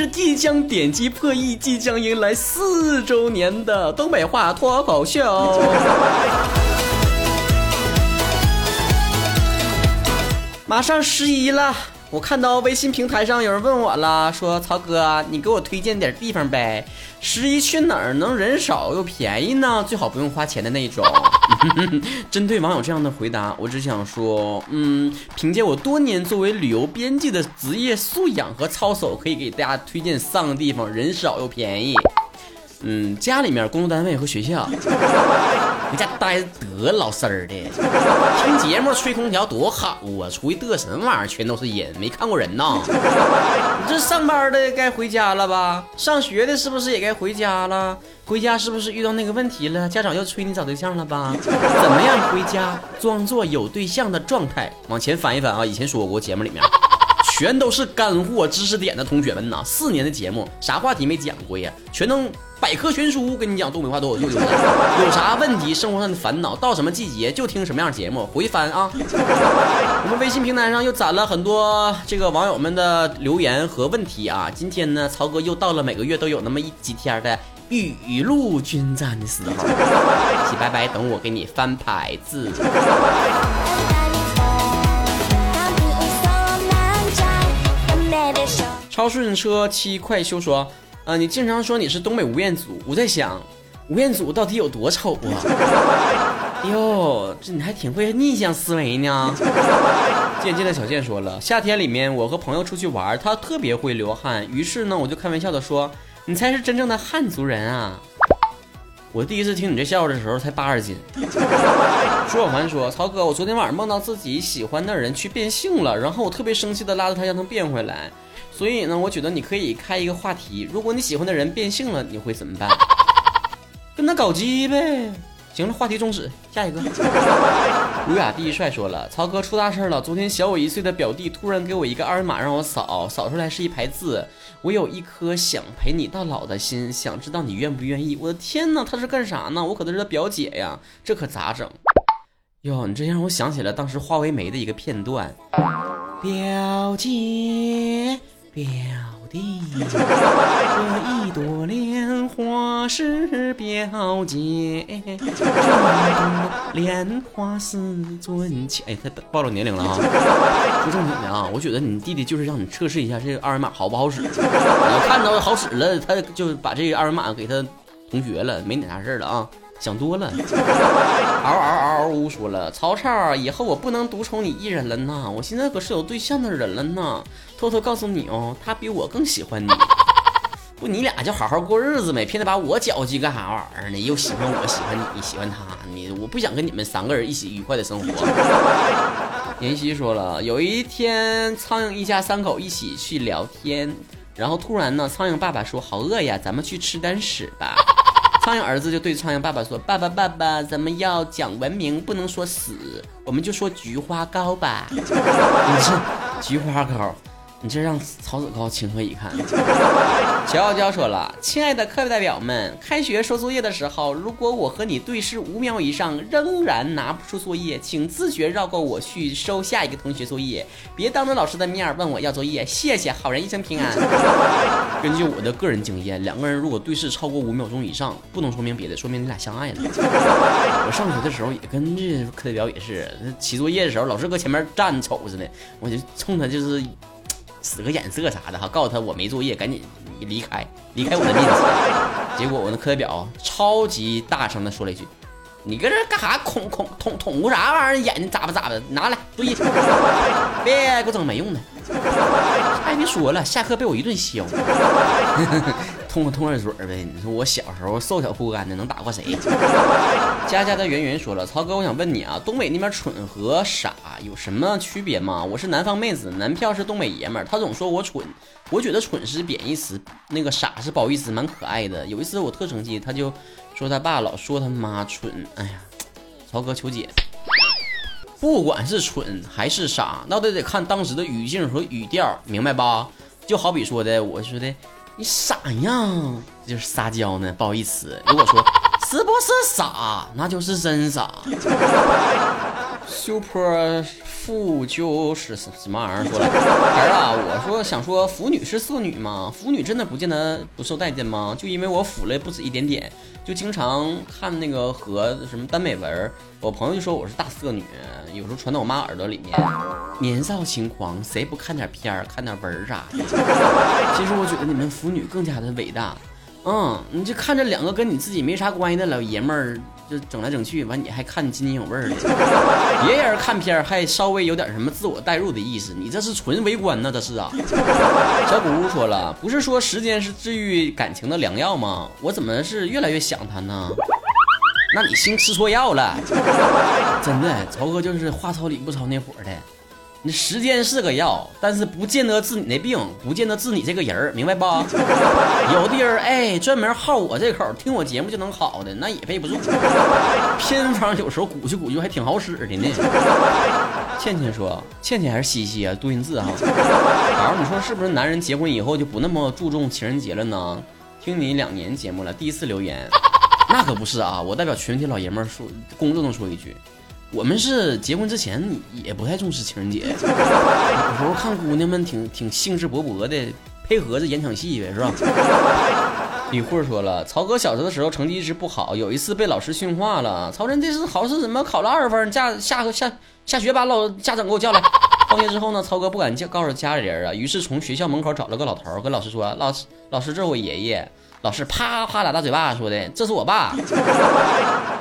是即将点击破亿，即将迎来四周年的东北话脱口秀。马上十一了，我看到微信平台上有人问我了，说曹哥，你给我推荐点地方呗？十一去哪儿能人少又便宜呢？最好不用花钱的那种。针对网友这样的回答，我只想说，嗯，凭借我多年作为旅游编辑的职业素养和操守，可以给大家推荐三个地方，人少又便宜。嗯，家里面、工作单位和学校。你家待得老实儿的，听节目吹空调多好啊！出去嘚什么玩意儿？全都是人，没看过人呐。你这上班的该回家了吧？上学的是不是也该回家了？回家是不是遇到那个问题了？家长要催你找对象了吧？怎么样？回家装作有对象的状态，往前翻一翻啊！以前说过节目里面，全都是干货知识点的同学们呐，四年的节目啥话题没讲过呀？全能。百科全书跟你讲东北话都有，有 有啥问题？生活上的烦恼，到什么季节就听什么样节目，回翻啊！我们微信平台上又攒了很多这个网友们的留言和问题啊！今天呢，曹哥又到了每个月都有那么一几天的雨露均沾的时候，洗白白等我给你翻牌子。超顺车七快修说。啊，你经常说你是东北吴彦祖，我在想，吴彦祖到底有多丑啊？哟，这你还挺会逆向思维呢。渐渐的小健说了，夏天里面我和朋友出去玩，他特别会流汗，于是呢，我就开玩笑的说，你才是真正的汉族人啊。我第一次听你这笑话的时候才八十斤。朱小凡说，曹哥，我昨天晚上梦到自己喜欢的人去变性了，然后我特别生气的拉着他让他变回来。所以呢，我觉得你可以开一个话题，如果你喜欢的人变性了，你会怎么办？跟他搞基呗。行了，话题终止，下一个。儒雅第一帅说了，曹哥出大事了。昨天小我一岁的表弟突然给我一个二维码让我扫，扫出来是一排字：我有一颗想陪你到老的心，想知道你愿不愿意。我的天哪，他是干啥呢？我可都是他表姐呀，这可咋整？哟，你这让我想起了当时花为媒的一个片段，表姐。表弟，这一朵莲花是表姐，这朵莲花是尊前。哎，他暴露年龄了啊！说正经的啊，我觉得你弟弟就是让你测试一下这个二维码好不好使。你看到好使了，他就把这个二维码给他同学了，没你啥事了啊。想多了，嗷嗷嗷嗷呜说了，曹操，以后我不能独宠你一人了呢，我现在可是有对象的人了呢。偷偷告诉你哦，他比我更喜欢你。不，你俩就好好过日子呗，偏得把我搅去干啥玩意儿呢？又喜欢我，喜欢你，喜欢他，你我不想跟你们三个人一起愉快的生活。妍希说了，有一天苍蝇一家三口一起去聊天，然后突然呢，苍蝇爸爸说：“好饿呀，咱们去吃点屎吧。”苍蝇儿子就对苍蝇爸爸说：“爸爸，爸爸，咱们要讲文明，不能说死，我们就说菊花糕吧。”你这菊花糕。你这让曹子高情何以堪？乔傲娇说了：“亲爱的课代表们，开学收作业的时候，如果我和你对视五秒以上，仍然拿不出作业，请自觉绕过我去收下一个同学作业，别当着老师的面问我要作业。谢谢，好人一生平安。根据我的个人经验，两个人如果对视超过五秒钟以上，不能说明别的，说明你俩相爱了。我上学的时候也跟这课代表也是，那写作业的时候，老师搁前面站瞅着呢，我就冲他就是。使个眼色啥的哈，告诉他我没作业，赶紧离开，离开我的面子。结果我那课代表超级大声的说了一句：“你搁这干啥？恐恐捅捅咕啥玩意儿？眼睛眨巴眨巴，拿来作业，别给我整没用的。”啥也，别说了，下课被我一顿削。痛快痛快嘴呗！你说我小时候瘦小枯干的，能打过谁？佳佳的圆圆说了，曹哥，我想问你啊，东北那边蠢和傻有什么区别吗？我是南方妹子，男票是东北爷们儿，他总说我蠢，我觉得蠢是贬义词，那个傻是褒义词，蛮可爱的。有一次我特生气，他就说他爸老说他妈蠢。哎呀，曹哥求解，不管是蠢还是傻，那都得看当时的语境和语调，明白吧？就好比说的，我说的。你傻样，就是撒娇呢，不好意思。如果说是不是傻，那就是真傻。Super 妇就是什么玩意儿？说了儿啊，我说想说腐女是色女吗？腐女真的不见得不受待见吗？就因为我腐了不止一点点，就经常看那个和什么耽美文，我朋友就说我是大色女，有时候传到我妈耳朵里面。年少轻狂，谁不看点片儿、看点文啥的？其实我觉得你们腐女更加的伟大。嗯，你就看这两个跟你自己没啥关系的老爷们儿，就整来整去，完你还看津津有味的。别人看片还稍微有点什么自我代入的意思，你这是纯围观呢，这是啊。小谷屋说了，不是说时间是治愈感情的良药吗？我怎么是越来越想他呢？那你心吃错药了，真的，曹哥就是话糙理不糙那伙的。你时间是个药，但是不见得治你那病，不见得治你这个人儿，明白不？有的人哎，专门好我这口，听我节目就能好的，那也背不住。偏方有时候鼓秋鼓秋还挺好使的呢。倩倩说：“倩倩还是西西啊？多音字哈。宝，你说是不是男人结婚以后就不那么注重情人节了呢？听你两年节目了，第一次留言，那可不是啊！我代表全体老爷们儿说，公正的说一句。”我们是结婚之前也不太重视情人节，有时候看姑娘们挺挺兴致勃勃的，配合着演场戏呗，是吧？李慧说了，曹哥小时候的时候成绩一直不好，有一次被老师训话了。曹真这次考试怎么考了二十分？下下下下学把老家长给我叫来。放学之后呢，曹哥不敢叫告诉家里人啊，于是从学校门口找了个老头，跟老师说：“老师，老师，这是我爷爷。”老师啪啪俩大嘴巴，说的：“这是我爸。”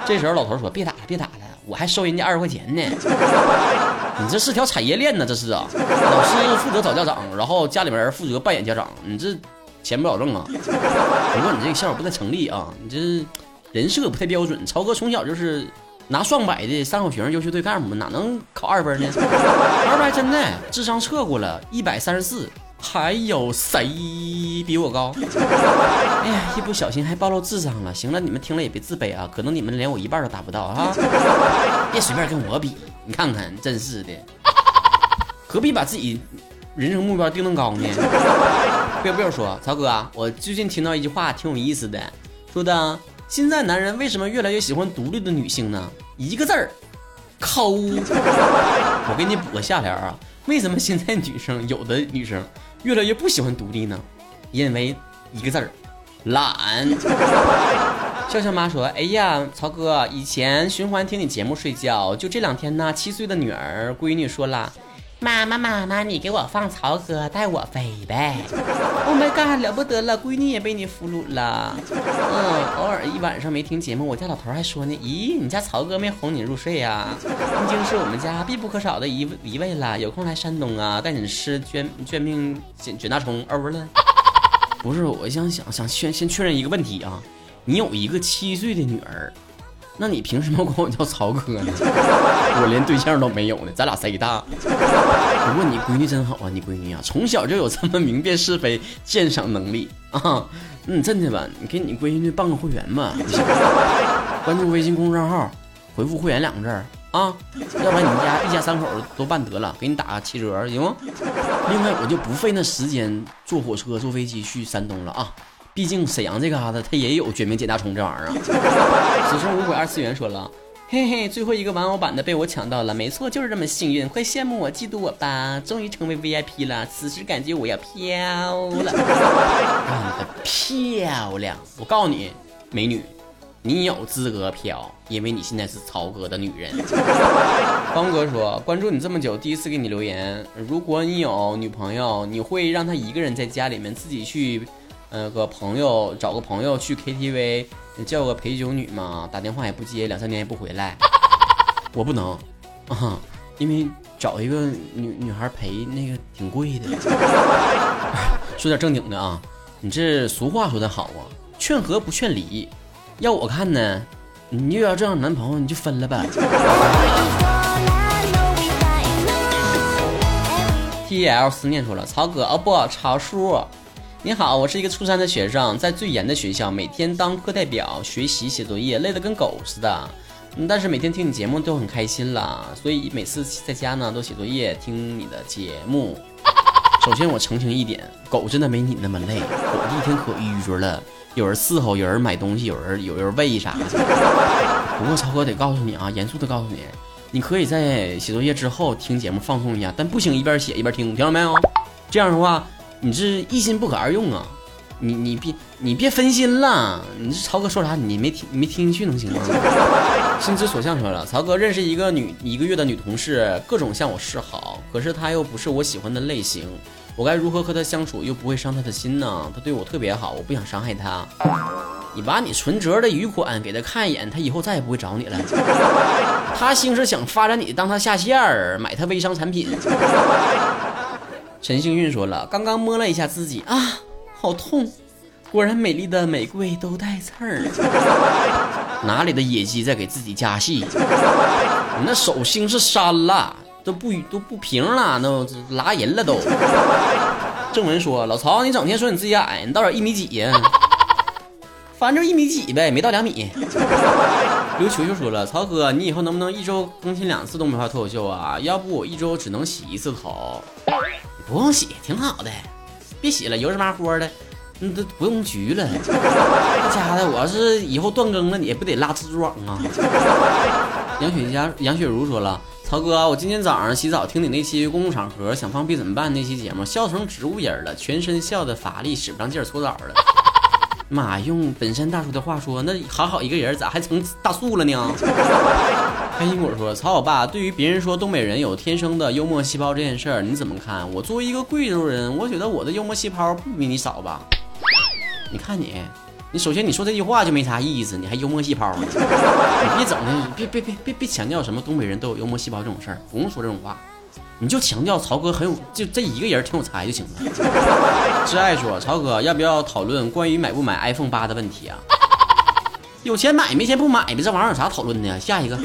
这时候老头说：“别打了，别打了。”我还收人家二十块钱呢，你这是条产业链呢，这是啊。老师负责找家长，然后家里面人负责扮演家长，你这钱不保挣啊。不过你这个笑话不太成立啊，你这人设不太标准。曹哥从小就是拿双百的三好学生优秀队干部，哪能考二分呢？二百真的智商测过了，一百三十四。还有谁比我高？哎呀，一不小心还暴露智商了。行了，你们听了也别自卑啊，可能你们连我一半都达不到啊！别随便跟我比，你看看，真是的，何必把自己人生目标定那么高呢？不要不要说，曹哥，我最近听到一句话挺有意思的，说的现在男人为什么越来越喜欢独立的女性呢？一个字儿，抠。我给你补个下联啊，为什么现在女生有的女生？越来越不喜欢独立呢，因为一个字儿，懒。笑笑妈说：“哎呀，曹哥，以前循环听你节目睡觉，就这两天呢，七岁的女儿闺女说了，妈妈妈妈，你给我放曹哥带我飞呗。Oh my god，了不得了，闺女也被你俘虏了。嗯，偶尔一晚上没听节目，我家老头还说呢，咦，你家曹哥没哄你入睡呀？已经是我们家必不可少的一一位了。有空来山东啊，带你吃卷卷命卷卷大葱，欧了。不是，我想想想先先确认一个问题啊，你有一个七岁的女儿。”那你凭什么管我叫曹哥呢？我连对象都没有呢，咱俩谁大？不过你闺女真好啊，你闺女啊，从小就有这么明辨是非、鉴赏能力啊。嗯，真的吧？你给你闺女办个会员吧，关注微信公众账号，回复“会员”两个字啊，要不然你们家一家三口都办得了，给你打个七折，行吗？另外，我就不费那时间坐火车、坐飞机去山东了啊。毕竟沈阳这嘎达，它也有绝命解大虫这玩意儿啊。此生无悔二次元说了，嘿嘿，最后一个玩偶版的被我抢到了，没错，就是这么幸运，快羡慕我、嫉妒我吧！终于成为 VIP 了，此时感觉我要飘了，干得漂亮！我告诉你，美女，你有资格飘，因为你现在是曹哥的女人。方哥说，关注你这么久，第一次给你留言，如果你有女朋友，你会让她一个人在家里面自己去？呃，个朋友找个朋友去 KTV，叫个陪酒女嘛，打电话也不接，两三年也不回来。我不能啊，因为找一个女女孩陪那个挺贵的。说点正经的啊，你这俗话说得好啊，劝和不劝离。要我看呢，你又要这样的男朋友，你就分了呗。T L 思念说了，曹哥哦不，曹叔。你好，我是一个初三的学生，在最严的学校，每天当课代表学习写作业，累得跟狗似的。嗯，但是每天听你节目都很开心啦，所以每次在家呢都写作业听你的节目。首先我澄清一点，狗真的没你那么累，狗一天可郁着了，有人伺候，有人买东西，有人有人喂啥的。不过超哥得告诉你啊，严肃的告诉你，你可以在写作业之后听节目放松一下，但不行一边写一边听，听到没有？这样的话，你这一心不可二用啊！你你别你别分心了，你这曹哥说啥你没听你没听进去能行吗？心之所向说了，曹哥认识一个女一个月的女同事，各种向我示好，可是她又不是我喜欢的类型，我该如何和她相处又不会伤她的心呢？她对我特别好，我不想伤害她。你把你存折的余款给她看一眼，她以后再也不会找你了。她兴是想发展你当她下线儿，买她微商产品。陈幸运说了，刚刚摸了一下自己啊，好痛，果然美丽的玫瑰都带刺儿。哪里的野鸡在给自己加戏？你那手心是山了，都不都不平了，都拉人了都。正文说，老曹，你整天说你自己矮，你到底一米几呀？反正一米几呗，没到两米。刘球球说了，曹哥，你以后能不能一周更新两次东北话脱口秀啊？要不我一周只能洗一次头。不用洗，挺好的，别洗了，油麻乎的，那都不用焗了。那家的，我要是以后断更了，你不得拉痔疮啊？杨雪佳、杨雪茹说了，曹哥，我今天早上洗澡听你那期公共场合想放屁怎么办那期节目，笑成植物人了，全身笑的乏力，使不上劲儿搓澡了。妈，用本山大叔的话说，那好好一个人咋还成大树了呢？开心果说：“曹老爸，对于别人说东北人有天生的幽默细胞这件事儿，你怎么看？我作为一个贵州人，我觉得我的幽默细胞不比你少吧？你看你，你首先你说这句话就没啥意思，你还幽默细胞呢？你别整的，别别别别别强调什么东北人都有幽默细胞这种事儿，不用说这种话，你就强调曹哥很有，就这一个人挺有才就行了。”挚爱说：“曹哥，要不要讨论关于买不买 iPhone 八的问题啊？”有钱买，没钱不买呗，这玩意儿有啥讨论的呀？下一个，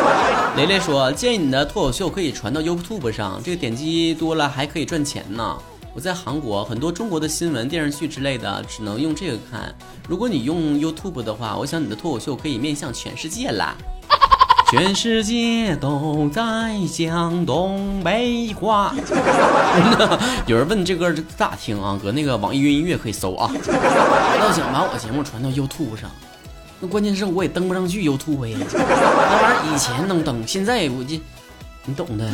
雷雷说建议你的脱口秀可以传到 YouTube 上，这个点击多了还可以赚钱呢。我在韩国，很多中国的新闻、电视剧之类的只能用这个看。如果你用 YouTube 的话，我想你的脱口秀可以面向全世界啦。全世界都在讲东北话。有人问这歌咋听啊？搁那个网易云音乐可以搜啊。要想把我节目传到 YouTube 上。关键是我也登不上去 YouTube 呀，那玩意儿以前能登，现在我这你懂的。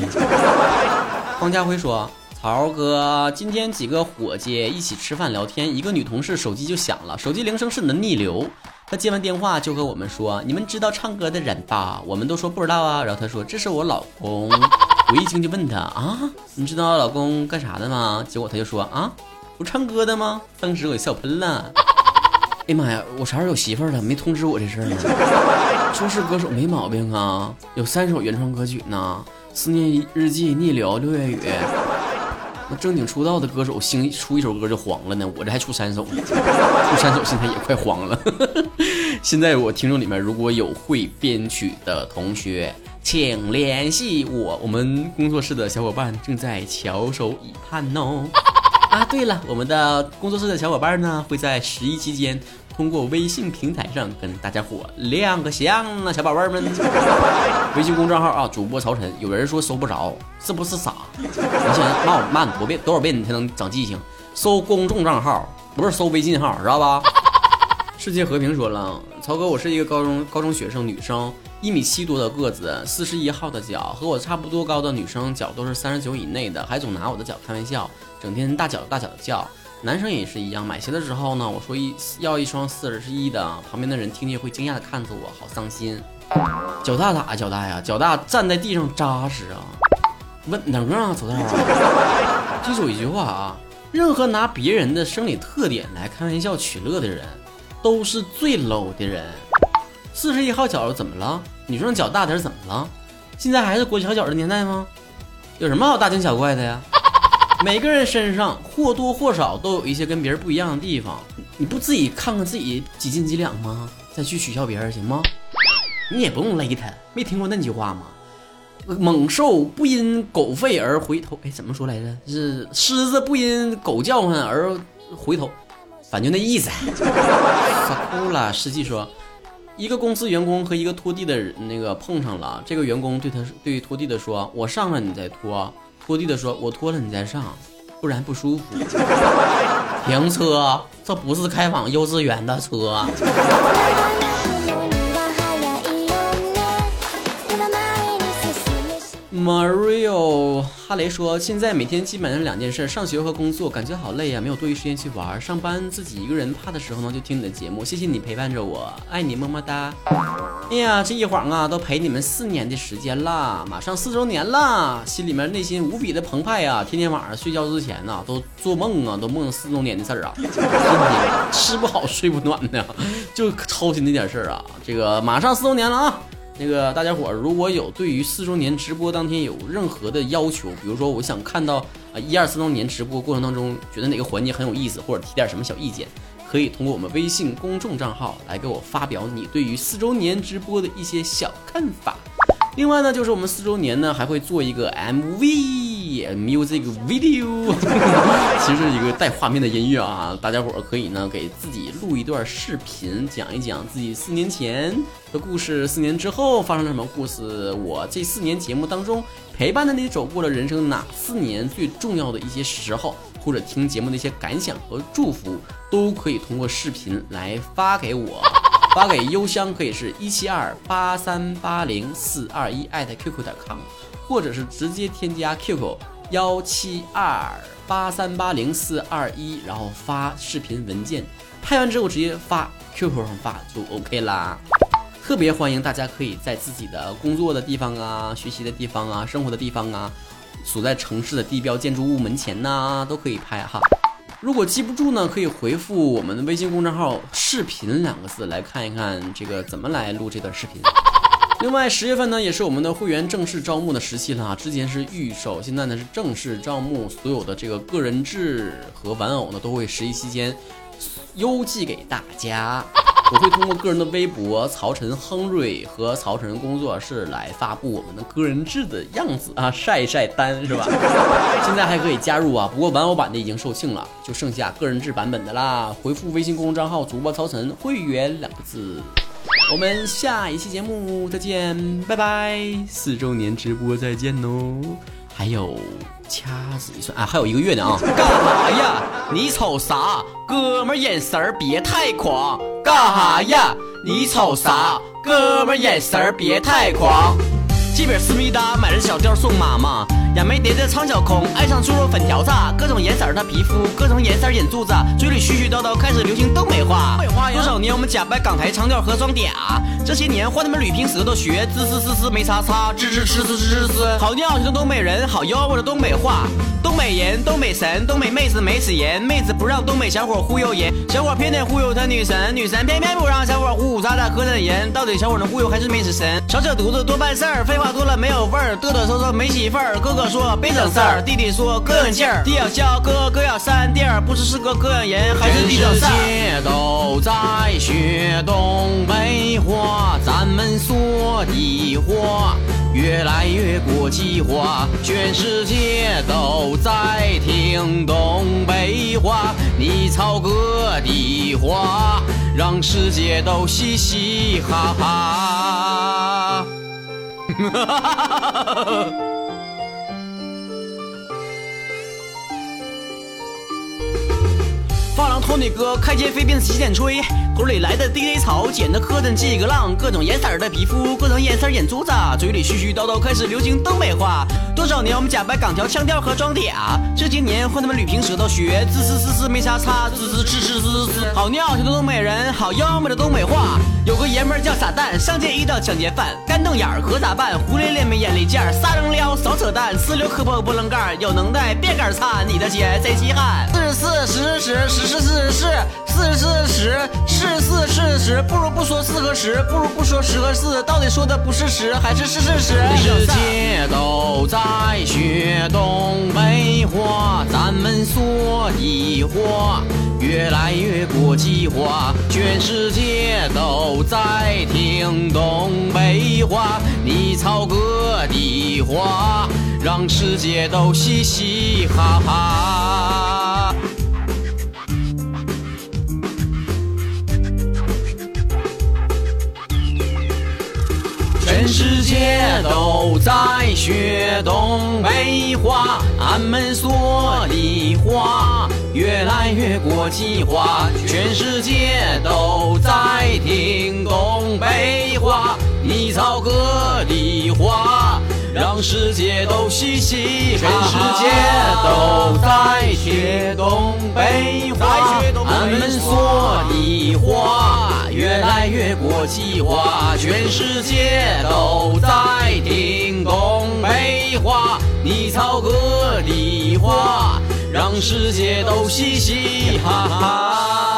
方家辉说：“曹哥，今天几个伙计一起吃饭聊天，一个女同事手机就响了，手机铃声是你的逆流。她接完电话就和我们说：‘你们知道唱歌的人吧？’我们都说不知道啊。然后她说：‘这是我老公。’我一听就问她啊，你知道老公干啥的吗？结果她就说：啊，不唱歌的吗？当时我笑喷了。”哎妈呀！我啥时候有媳妇了？没通知我这事儿呢。说是歌手没毛病啊，有三首原创歌曲呢，《思念日记》、《逆流》、《六月雨》。那正经出道的歌手，新出一首歌就黄了呢，我这还出三首呢，出三首现在也快黄了。现在我听众里面如果有会编曲的同学，请联系我，我们工作室的小伙伴正在翘首以盼哦。啊，对了，我们的工作室的小伙伴呢，会在十一期间通过微信平台上跟大家伙亮个相啊，小宝贝们。微信公众号啊，主播曹晨。有人说搜不着，是不是傻？你想骂我骂你多遍多少遍你才能长记性？搜公众账号，不是搜微信号，知道吧？世界和平说了，曹哥，我是一个高中高中学生，女生，一米七多的个子，四十一号的脚，和我差不多高的女生脚都是三十九以内的，还总拿我的脚开玩笑。整天大脚大脚的叫，男生也是一样。买鞋的时候呢，我说一要一双四十一的，旁边的人听见会惊讶的看着我，好伤心。脚大咋脚大呀？脚大站在地上扎实啊，稳能啊，走道啊。记住一句话啊，任何拿别人的生理特点来开玩笑取乐的人，都是最 low 的人。四十一号脚怎么了？女生脚大点怎么了？现在还是裹小脚的年代吗？有什么好大惊小怪的呀？每个人身上或多或少都有一些跟别人不一样的地方，你不自己看看自己几斤几两吗？再去取笑别人行吗？你也不用勒他，没听过那句话吗？猛兽不因狗吠而回头，哎，怎么说来着？是狮子不因狗叫唤而回头，反正那意思。他哭了。实际说，一个公司员工和一个拖地的那个碰上了，这个员工对他对拖地的说：“我上了你再拖。”拖地的说：“我拖了你再上，不然不舒服。”停车，这不是开往幼稚园的车。Mario 哈雷说：“现在每天基本上两件事，上学和工作，感觉好累啊，没有多余时间去玩。上班自己一个人怕的时候呢，就听你的节目。谢谢你陪伴着我，爱你么么哒。哎呀，这一晃啊，都陪你们四年的时间了，马上四周年了，心里面内心无比的澎湃啊！天天晚上睡觉之前呢，都做梦啊，都梦四周年的事儿啊，吃不好睡不暖的，就操心那点事儿啊。这个马上四周年了啊！”那个大家伙儿，如果有对于四周年直播当天有任何的要求，比如说我想看到啊一二四周年直播过程当中觉得哪个环节很有意思，或者提点什么小意见，可以通过我们微信公众账号来给我发表你对于四周年直播的一些小看法。另外呢，就是我们四周年呢还会做一个 MV。Music video，其实是一个带画面的音乐啊，大家伙儿可以呢给自己录一段视频，讲一讲自己四年前的故事，四年之后发生了什么故事，我这四年节目当中陪伴着你走过了人生哪四年最重要的一些时候，或者听节目的一些感想和祝福，都可以通过视频来发给我，发给邮箱可以是一七二八三八零四二一艾特 qq 点 com。或者是直接添加 QQ 幺七二八三八零四二一，然后发视频文件，拍完之后直接发 QQ 上发就 OK 啦。特别欢迎大家可以在自己的工作的地方啊、学习的地方啊、生活的地方啊、所在城市的地标建筑物门前呐，都可以拍哈。如果记不住呢，可以回复我们的微信公众号“视频”两个字来看一看这个怎么来录这段视频。另外，十月份呢也是我们的会员正式招募的时期了啊！之前是预售，现在呢是正式招募，所有的这个个人制和玩偶呢都会十一期间邮寄给大家。我会通过个人的微博曹晨亨瑞和曹晨工作室来发布我们的个人制的样子啊，晒一晒单是吧？现在还可以加入啊，不过玩偶版的已经售罄了，就剩下个人制版本的啦。回复微信公众账号主播曹晨会员两个字。我们下一期节目再见，拜拜！四周年直播再见哦，还有掐指一算啊，还有一个月呢啊！干哈呀？你瞅啥？哥们眼神儿别太狂！干哈呀？你瞅啥？哥们眼神儿别太狂！鸡饼思密达，买了小貂送妈妈。眼眉叠的苍小空，爱上猪肉粉条子，各种颜色的皮肤，各种颜色眼珠子，嘴里絮絮叨叨，开始流行东北话。多少年我们假扮港台腔调和装嗲，这些年换他们捋平舌头学滋滋滋滋没擦擦，吱吱吱吱吱吱。好尿性的东北人，好吆喝的东北话。东北人，东北神，东北妹子没死人，妹子不让东北小伙忽悠人，小伙偏得忽悠他女神，女神偏偏不让小伙呼呼喳喳喝点人，到底小伙能忽悠还是没死神？少扯犊子多办事儿，废话多了没有味儿，嘚嘚瑟瑟没媳妇儿。哥哥说别整事儿，弟弟说哥有劲儿，弟要笑，哥哥要扇，弟儿，不知是哥膈应人还是弟整事儿。都在学东北话，咱们说的话。越来越国际化，全世界都在听东北话。你操哥的话，让世界都嘻嘻哈哈。托尼哥开间飞辫子洗剪吹，沟里来的 DJ 草剪的磕碜几个浪，各种颜色的皮肤，各种颜色眼珠子，嘴里絮絮叨叨开始流行东北话。多少年我们假扮港条腔调和装嗲，这些年换他们捋平舌头学滋滋滋滋没啥差，滋滋吱吱滋滋滋。好尿性的东北人，好妖媚的东北话。有个爷们叫傻蛋，上街遇到抢劫犯，干瞪眼儿可咋办？胡咧咧没眼力见儿，撒扔撩少扯淡，呲溜磕破不棱盖，有能耐别杆擦，你的鞋贼稀罕。四十四十十十。是四十四十四十是四是十，不如不说四和十，不如不说十和四，到底说的不是十还是是是十？世界都在学东北话，咱们说的话越来越国际化，全世界都在听东北话，你操哥的话，让世界都嘻嘻哈哈。界都在学东北话，俺们说的话越来越国际化。全世界都在听东北话，你操哥的话让。让世界都嘻嘻哈哈，全世界都在学东北话，俺们说的话越来越国际化，全世界都在听东北话，你操个的话，让世界都嘻嘻哈哈。